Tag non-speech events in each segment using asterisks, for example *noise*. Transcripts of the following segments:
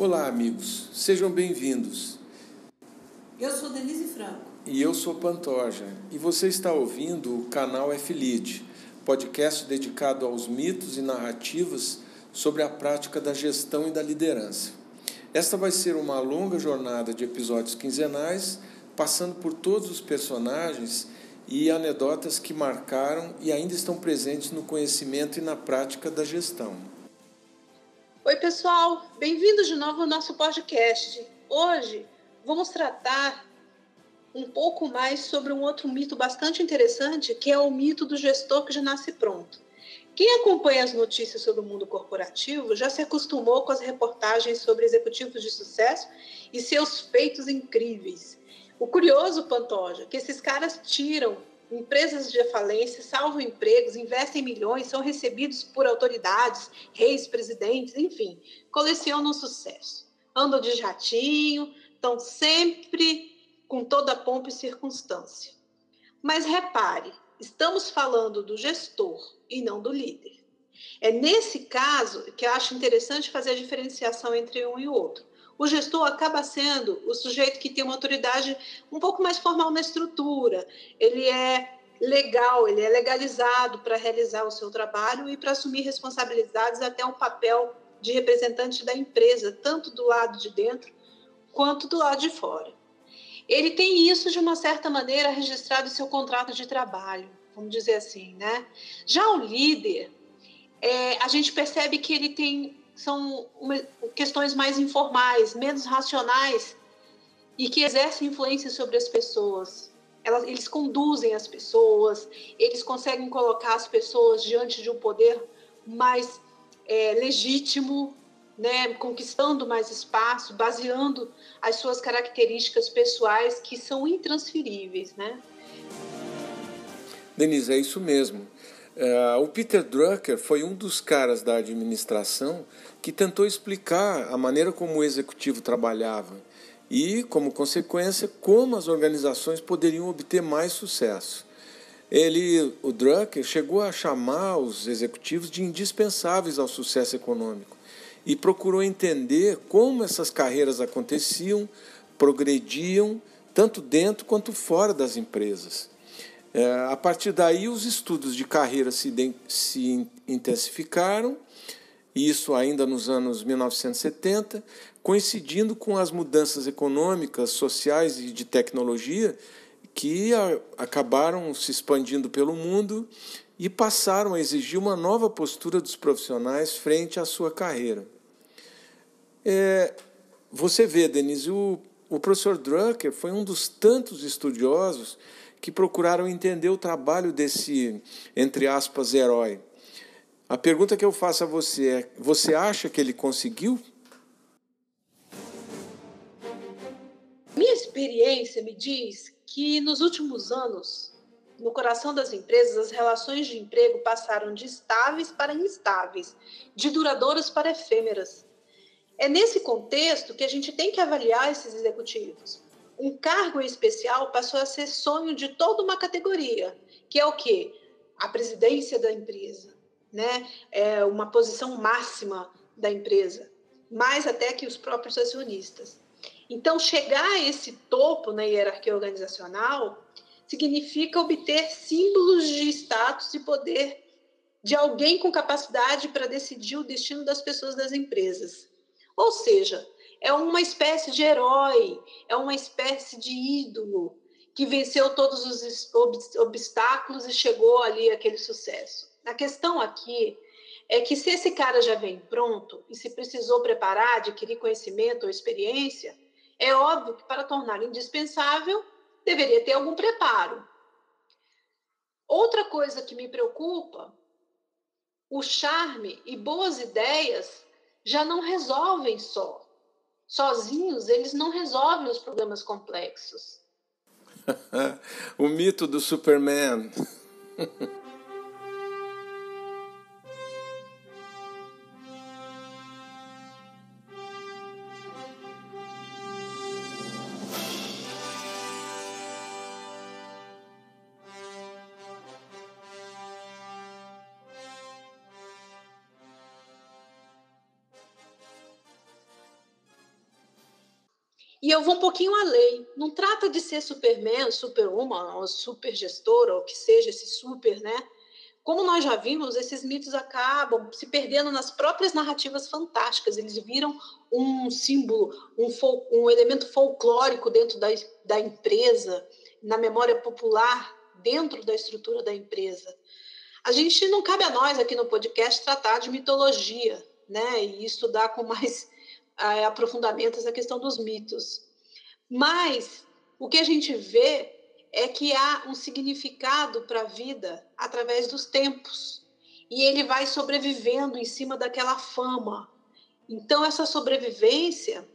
Olá, amigos, sejam bem-vindos. Eu sou Denise Franco. E eu sou Pantoja. E você está ouvindo o canal F-Lead, podcast dedicado aos mitos e narrativas sobre a prática da gestão e da liderança. Esta vai ser uma longa jornada de episódios quinzenais, passando por todos os personagens e anedotas que marcaram e ainda estão presentes no conhecimento e na prática da gestão. Oi, pessoal, bem-vindos de novo ao nosso podcast. Hoje vamos tratar um pouco mais sobre um outro mito bastante interessante, que é o mito do gestor que já nasce pronto. Quem acompanha as notícias sobre o mundo corporativo já se acostumou com as reportagens sobre executivos de sucesso e seus feitos incríveis. O curioso, Pantoja, é que esses caras tiram empresas de falência, salvam empregos, investem milhões, são recebidos por autoridades, reis, presidentes, enfim, colecionam sucesso. Andam de jatinho, estão sempre com toda a pompa e circunstância. Mas repare, estamos falando do gestor e não do líder. É nesse caso que eu acho interessante fazer a diferenciação entre um e o outro o gestor acaba sendo o sujeito que tem uma autoridade um pouco mais formal na estrutura. Ele é legal, ele é legalizado para realizar o seu trabalho e para assumir responsabilidades até um papel de representante da empresa, tanto do lado de dentro quanto do lado de fora. Ele tem isso de uma certa maneira registrado em seu contrato de trabalho, vamos dizer assim, né? Já o líder, é, a gente percebe que ele tem são uma, questões mais informais, menos racionais e que exercem influência sobre as pessoas. Elas, eles conduzem as pessoas, eles conseguem colocar as pessoas diante de um poder mais é, legítimo, né, conquistando mais espaço, baseando as suas características pessoais que são intransferíveis, né? Denise, é isso mesmo. Uh, o Peter Drucker foi um dos caras da administração que tentou explicar a maneira como o executivo trabalhava e, como consequência, como as organizações poderiam obter mais sucesso. Ele, o Drucker, chegou a chamar os executivos de indispensáveis ao sucesso econômico e procurou entender como essas carreiras aconteciam, progrediam, tanto dentro quanto fora das empresas. É, a partir daí, os estudos de carreira se, se intensificaram, isso ainda nos anos 1970, coincidindo com as mudanças econômicas, sociais e de tecnologia que a, acabaram se expandindo pelo mundo e passaram a exigir uma nova postura dos profissionais frente à sua carreira. É, você vê, Denise, o, o professor Drucker foi um dos tantos estudiosos que procuraram entender o trabalho desse, entre aspas, herói. A pergunta que eu faço a você é: você acha que ele conseguiu? Minha experiência me diz que nos últimos anos, no coração das empresas, as relações de emprego passaram de estáveis para instáveis, de duradouras para efêmeras. É nesse contexto que a gente tem que avaliar esses executivos um cargo especial passou a ser sonho de toda uma categoria, que é o quê? A presidência da empresa, né? É uma posição máxima da empresa, mais até que os próprios acionistas. Então, chegar a esse topo na hierarquia organizacional significa obter símbolos de status e poder de alguém com capacidade para decidir o destino das pessoas das empresas. Ou seja, é uma espécie de herói, é uma espécie de ídolo que venceu todos os obstáculos e chegou ali aquele sucesso. A questão aqui é que se esse cara já vem pronto e se precisou preparar, adquirir conhecimento ou experiência, é óbvio que para torná-lo indispensável, deveria ter algum preparo. Outra coisa que me preocupa, o charme e boas ideias já não resolvem só sozinhos, eles não resolvem os problemas complexos. *laughs* o mito do Superman. *laughs* E eu vou um pouquinho além. Não trata de ser superman, superwoman, ou super gestora, ou que seja esse super, né? Como nós já vimos, esses mitos acabam se perdendo nas próprias narrativas fantásticas. Eles viram um símbolo, um, um elemento folclórico dentro da, da empresa, na memória popular, dentro da estrutura da empresa. A gente não cabe a nós aqui no podcast tratar de mitologia, né? E estudar com mais é, aprofundamento essa questão dos mitos. Mas o que a gente vê é que há um significado para a vida através dos tempos. E ele vai sobrevivendo em cima daquela fama. Então, essa sobrevivência,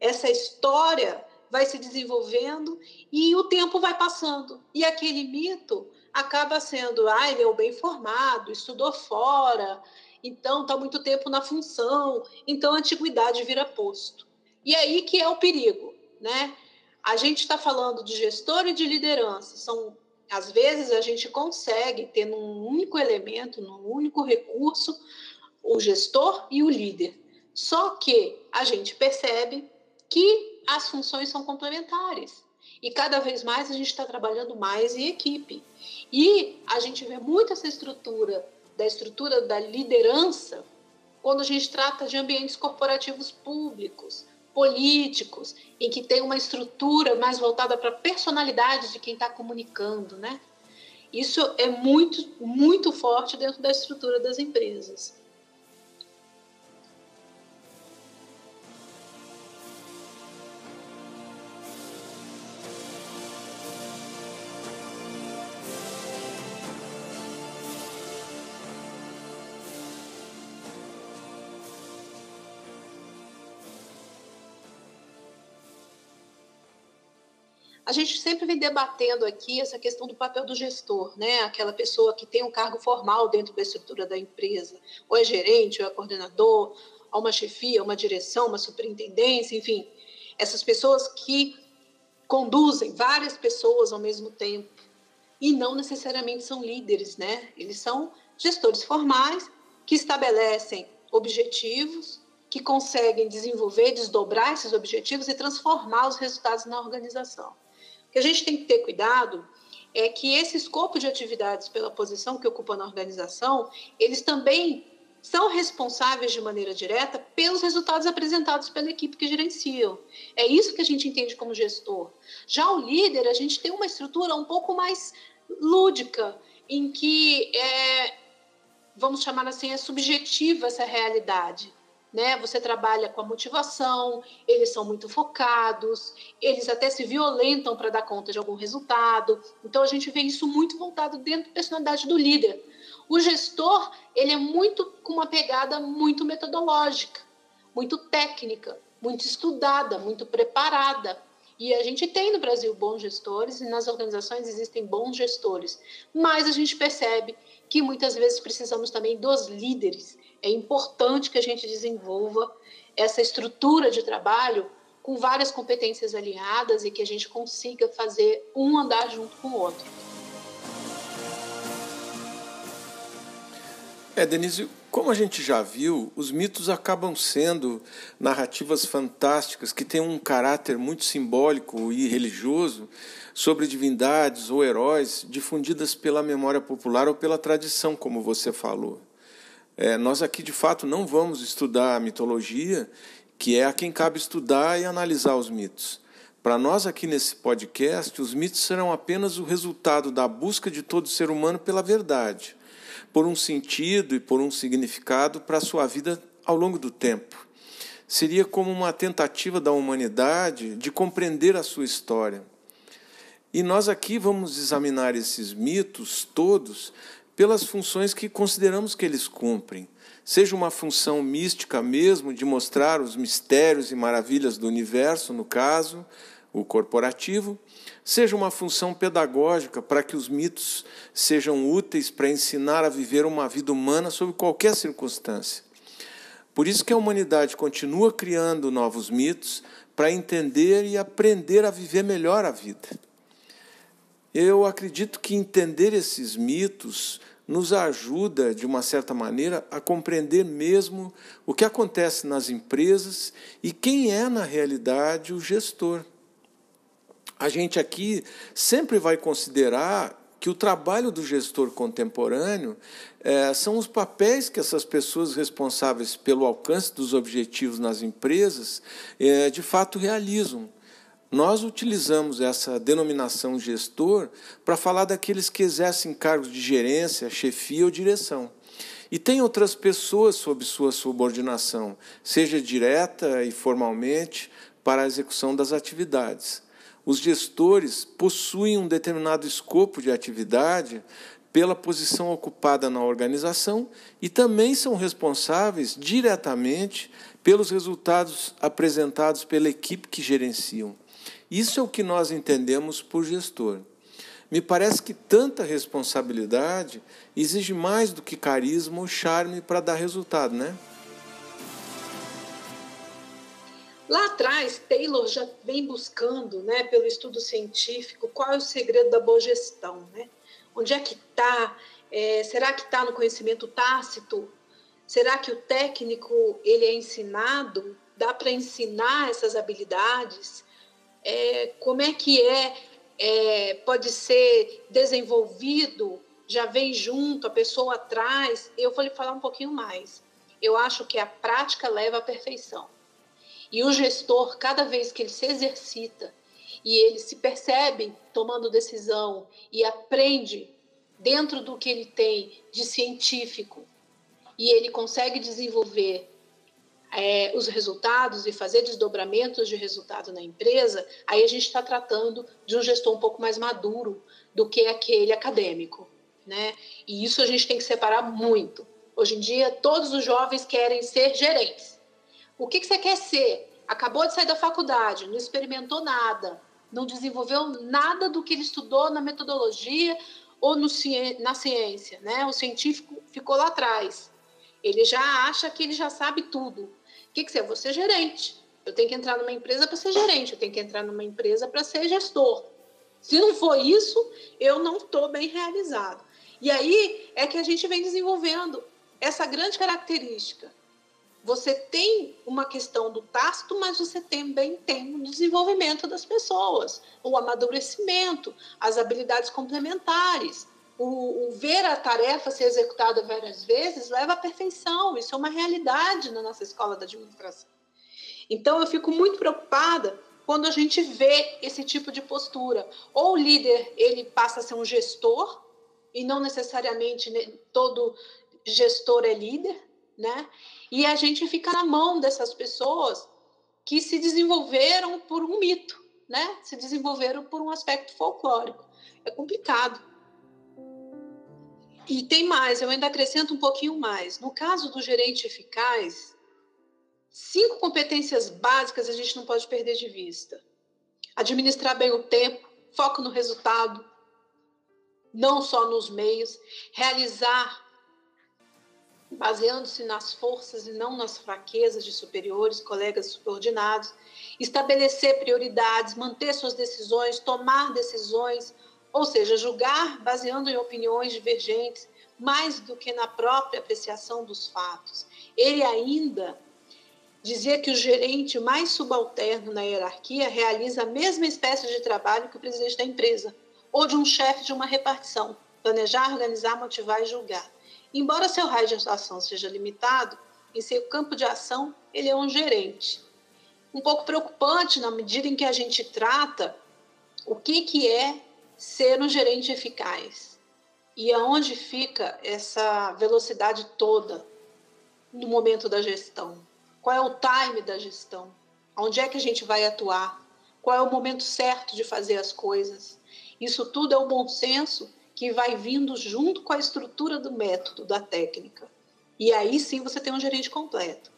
essa história vai se desenvolvendo e o tempo vai passando. E aquele mito acaba sendo, ah, ele é o bem formado, estudou fora, então está muito tempo na função, então a antiguidade vira posto. E aí que é o perigo, né? A gente está falando de gestor e de liderança. São, às vezes, a gente consegue ter num único elemento, num único recurso, o gestor e o líder. Só que a gente percebe que as funções são complementares. E cada vez mais a gente está trabalhando mais em equipe. E a gente vê muito essa estrutura, da estrutura da liderança, quando a gente trata de ambientes corporativos públicos, políticos, em que tem uma estrutura mais voltada para a personalidade de quem está comunicando, né? Isso é muito, muito forte dentro da estrutura das empresas. A gente sempre vem debatendo aqui essa questão do papel do gestor, né? Aquela pessoa que tem um cargo formal dentro da estrutura da empresa, ou é gerente, ou é coordenador, ou uma chefia, uma direção, uma superintendência, enfim, essas pessoas que conduzem várias pessoas ao mesmo tempo e não necessariamente são líderes, né? Eles são gestores formais que estabelecem objetivos, que conseguem desenvolver, desdobrar esses objetivos e transformar os resultados na organização que a gente tem que ter cuidado é que esse escopo de atividades pela posição que ocupa na organização, eles também são responsáveis de maneira direta pelos resultados apresentados pela equipe que gerenciam. É isso que a gente entende como gestor. Já o líder, a gente tem uma estrutura um pouco mais lúdica, em que é, vamos chamar assim, é subjetiva essa realidade né? Você trabalha com a motivação, eles são muito focados, eles até se violentam para dar conta de algum resultado. Então a gente vê isso muito voltado dentro da personalidade do líder. O gestor, ele é muito com uma pegada muito metodológica, muito técnica, muito estudada, muito preparada. E a gente tem no Brasil bons gestores e nas organizações existem bons gestores, mas a gente percebe que muitas vezes precisamos também dos líderes é importante que a gente desenvolva essa estrutura de trabalho com várias competências alinhadas e que a gente consiga fazer um andar junto com o outro. É, Denise, como a gente já viu, os mitos acabam sendo narrativas fantásticas que têm um caráter muito simbólico e religioso sobre divindades ou heróis difundidas pela memória popular ou pela tradição, como você falou. É, nós aqui, de fato, não vamos estudar a mitologia, que é a quem cabe estudar e analisar os mitos. Para nós aqui nesse podcast, os mitos serão apenas o resultado da busca de todo ser humano pela verdade, por um sentido e por um significado para a sua vida ao longo do tempo. Seria como uma tentativa da humanidade de compreender a sua história. E nós aqui vamos examinar esses mitos todos pelas funções que consideramos que eles cumprem. Seja uma função mística mesmo, de mostrar os mistérios e maravilhas do universo, no caso, o corporativo, seja uma função pedagógica para que os mitos sejam úteis para ensinar a viver uma vida humana sob qualquer circunstância. Por isso que a humanidade continua criando novos mitos para entender e aprender a viver melhor a vida. Eu acredito que entender esses mitos nos ajuda, de uma certa maneira, a compreender mesmo o que acontece nas empresas e quem é, na realidade, o gestor. A gente aqui sempre vai considerar que o trabalho do gestor contemporâneo é, são os papéis que essas pessoas responsáveis pelo alcance dos objetivos nas empresas é, de fato realizam. Nós utilizamos essa denominação gestor para falar daqueles que exercem cargos de gerência, chefia ou direção. E tem outras pessoas sob sua subordinação, seja direta e formalmente, para a execução das atividades. Os gestores possuem um determinado escopo de atividade pela posição ocupada na organização e também são responsáveis diretamente pelos resultados apresentados pela equipe que gerenciam. Isso é o que nós entendemos por gestor. Me parece que tanta responsabilidade exige mais do que carisma ou charme para dar resultado, né? Lá atrás, Taylor já vem buscando, né, pelo estudo científico, qual é o segredo da boa gestão, né? Onde é que está? É, será que está no conhecimento tácito? Será que o técnico ele é ensinado? Dá para ensinar essas habilidades? É, como é que é, é, pode ser desenvolvido, já vem junto, a pessoa atrás. Eu vou lhe falar um pouquinho mais. Eu acho que a prática leva à perfeição. E o gestor, cada vez que ele se exercita e ele se percebe tomando decisão e aprende dentro do que ele tem de científico e ele consegue desenvolver é, os resultados e fazer desdobramentos de resultado na empresa, aí a gente está tratando de um gestor um pouco mais maduro do que aquele acadêmico. Né? E isso a gente tem que separar muito. Hoje em dia, todos os jovens querem ser gerentes. O que, que você quer ser? Acabou de sair da faculdade, não experimentou nada, não desenvolveu nada do que ele estudou na metodologia ou no, na ciência. Né? O científico ficou lá atrás. Ele já acha que ele já sabe tudo. Que, que você é? Vou ser gerente. Eu tenho que entrar numa empresa para ser gerente, eu tenho que entrar numa empresa para ser gestor. Se não for isso, eu não estou bem realizado. E aí é que a gente vem desenvolvendo essa grande característica. Você tem uma questão do tácito, mas você também tem o desenvolvimento das pessoas, o amadurecimento, as habilidades complementares o, o, ver a tarefa ser executada várias vezes leva à perfeição. Isso é uma realidade na nossa escola da administração. Então, eu fico muito preocupada quando a gente vê esse tipo de postura. Ou o líder ele passa a ser um gestor e não necessariamente todo gestor é líder, né? E a gente fica na mão dessas pessoas que se desenvolveram por um mito, né? Se desenvolveram por um aspecto folclórico. É complicado. E tem mais, eu ainda acrescento um pouquinho mais. No caso do gerente eficaz, cinco competências básicas a gente não pode perder de vista: administrar bem o tempo, foco no resultado, não só nos meios, realizar baseando-se nas forças e não nas fraquezas de superiores, colegas subordinados, estabelecer prioridades, manter suas decisões, tomar decisões, ou seja, julgar baseando em opiniões divergentes, mais do que na própria apreciação dos fatos. Ele ainda dizia que o gerente mais subalterno na hierarquia realiza a mesma espécie de trabalho que o presidente da empresa, ou de um chefe de uma repartição, planejar, organizar, motivar e julgar. Embora seu raio de atuação seja limitado, em seu campo de ação, ele é um gerente. Um pouco preocupante na medida em que a gente trata o que, que é ser um gerente eficaz? E aonde fica essa velocidade toda no momento da gestão? Qual é o time da gestão? Onde é que a gente vai atuar? Qual é o momento certo de fazer as coisas? Isso tudo é o bom senso que vai vindo junto com a estrutura do método, da técnica. E aí sim você tem um gerente completo.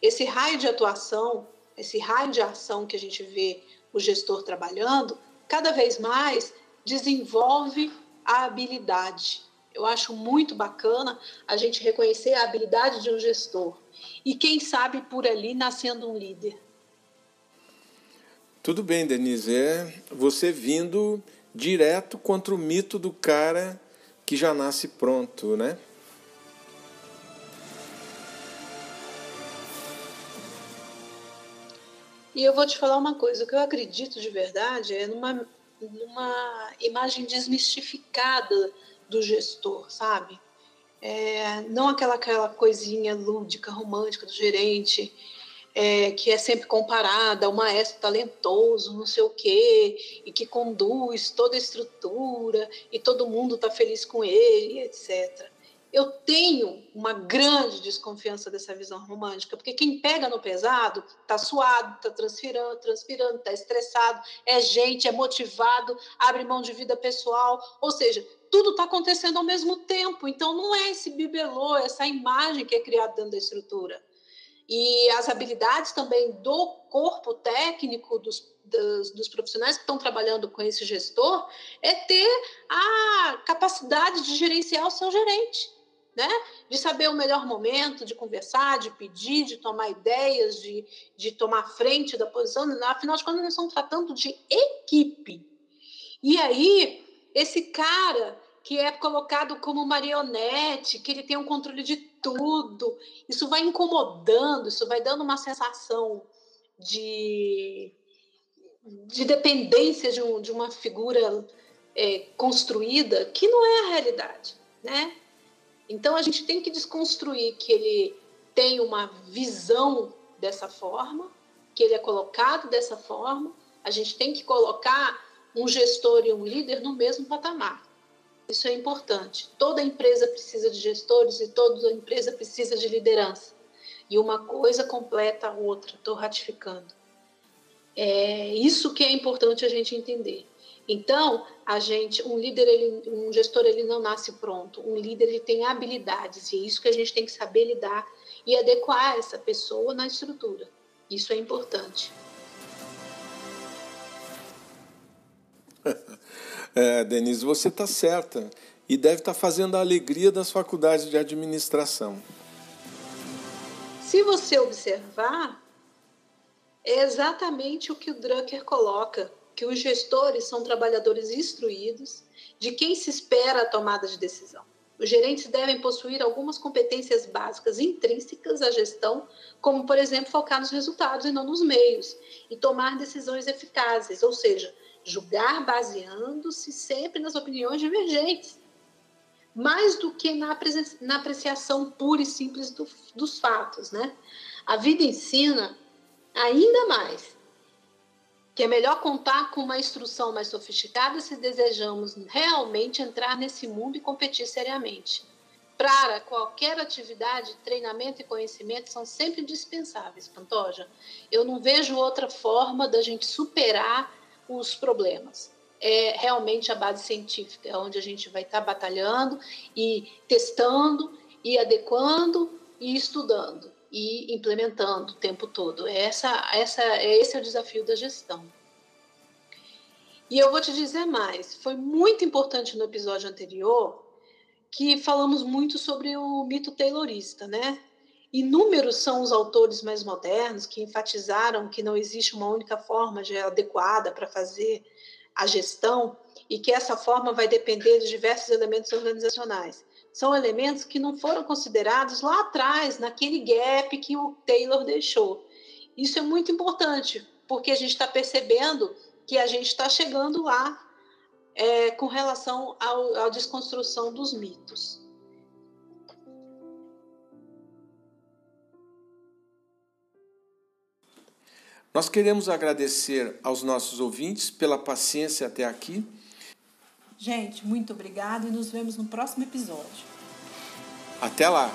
Esse raio de atuação, esse raio de ação que a gente vê o gestor trabalhando, cada vez mais desenvolve a habilidade. Eu acho muito bacana a gente reconhecer a habilidade de um gestor. E quem sabe por ali nascendo um líder. Tudo bem, Denise. É você vindo direto contra o mito do cara que já nasce pronto, né? E eu vou te falar uma coisa, o que eu acredito de verdade é numa, numa imagem desmistificada do gestor, sabe? É, não aquela, aquela coisinha lúdica, romântica do gerente, é, que é sempre comparada ao maestro talentoso, não sei o quê, e que conduz toda a estrutura, e todo mundo está feliz com ele, etc. Eu tenho uma grande desconfiança dessa visão romântica, porque quem pega no pesado está suado, está transpirando, transpirando, está estressado, é gente, é motivado, abre mão de vida pessoal, ou seja, tudo está acontecendo ao mesmo tempo. Então não é esse bibelô, essa imagem que é criada dentro da estrutura. E as habilidades também do corpo técnico dos dos, dos, profissionais que estão trabalhando com esse gestor é ter a capacidade de gerenciar o seu gerente né? De saber o melhor momento, de conversar, de pedir, de tomar ideias, de, de tomar frente da posição. Afinal de contas, nós estamos tratando de equipe. E aí, esse cara que é colocado como marionete, que ele tem um controle de tudo, isso vai incomodando, isso vai dando uma sensação de, de dependência de, um, de uma figura é, construída que não é a realidade, né? Então a gente tem que desconstruir que ele tem uma visão dessa forma, que ele é colocado dessa forma. A gente tem que colocar um gestor e um líder no mesmo patamar. Isso é importante. Toda empresa precisa de gestores e toda empresa precisa de liderança. E uma coisa completa a outra, estou ratificando. É isso que é importante a gente entender. Então, a gente, um líder, ele, um gestor, ele não nasce pronto. Um líder, ele tem habilidades e é isso que a gente tem que saber lidar e adequar essa pessoa na estrutura. Isso é importante. *laughs* É, Denise, você está certa e deve estar tá fazendo a alegria das faculdades de administração. Se você observar, é exatamente o que o Drucker coloca que os gestores são trabalhadores instruídos de quem se espera a tomada de decisão. Os gerentes devem possuir algumas competências básicas intrínsecas à gestão, como, por exemplo, focar nos resultados e não nos meios, e tomar decisões eficazes, ou seja, julgar baseando-se sempre nas opiniões divergentes, mais do que na, na apreciação pura e simples do, dos fatos. Né? A vida ensina ainda mais que é melhor contar com uma instrução mais sofisticada se desejamos realmente entrar nesse mundo e competir seriamente. Para qualquer atividade, treinamento e conhecimento são sempre indispensáveis, Pantoja. Eu não vejo outra forma da gente superar os problemas. É realmente a base científica, é onde a gente vai estar batalhando e testando e adequando e estudando e implementando o tempo todo. Essa, essa, esse é o desafio da gestão. E eu vou te dizer mais: foi muito importante no episódio anterior que falamos muito sobre o mito taylorista, né? Inúmeros são os autores mais modernos que enfatizaram que não existe uma única forma adequada para fazer a gestão e que essa forma vai depender de diversos elementos organizacionais são elementos que não foram considerados lá atrás, naquele gap que o Taylor deixou. Isso é muito importante, porque a gente está percebendo que a gente está chegando lá é, com relação ao, à desconstrução dos mitos. Nós queremos agradecer aos nossos ouvintes pela paciência até aqui Gente, muito obrigada e nos vemos no próximo episódio. Até lá!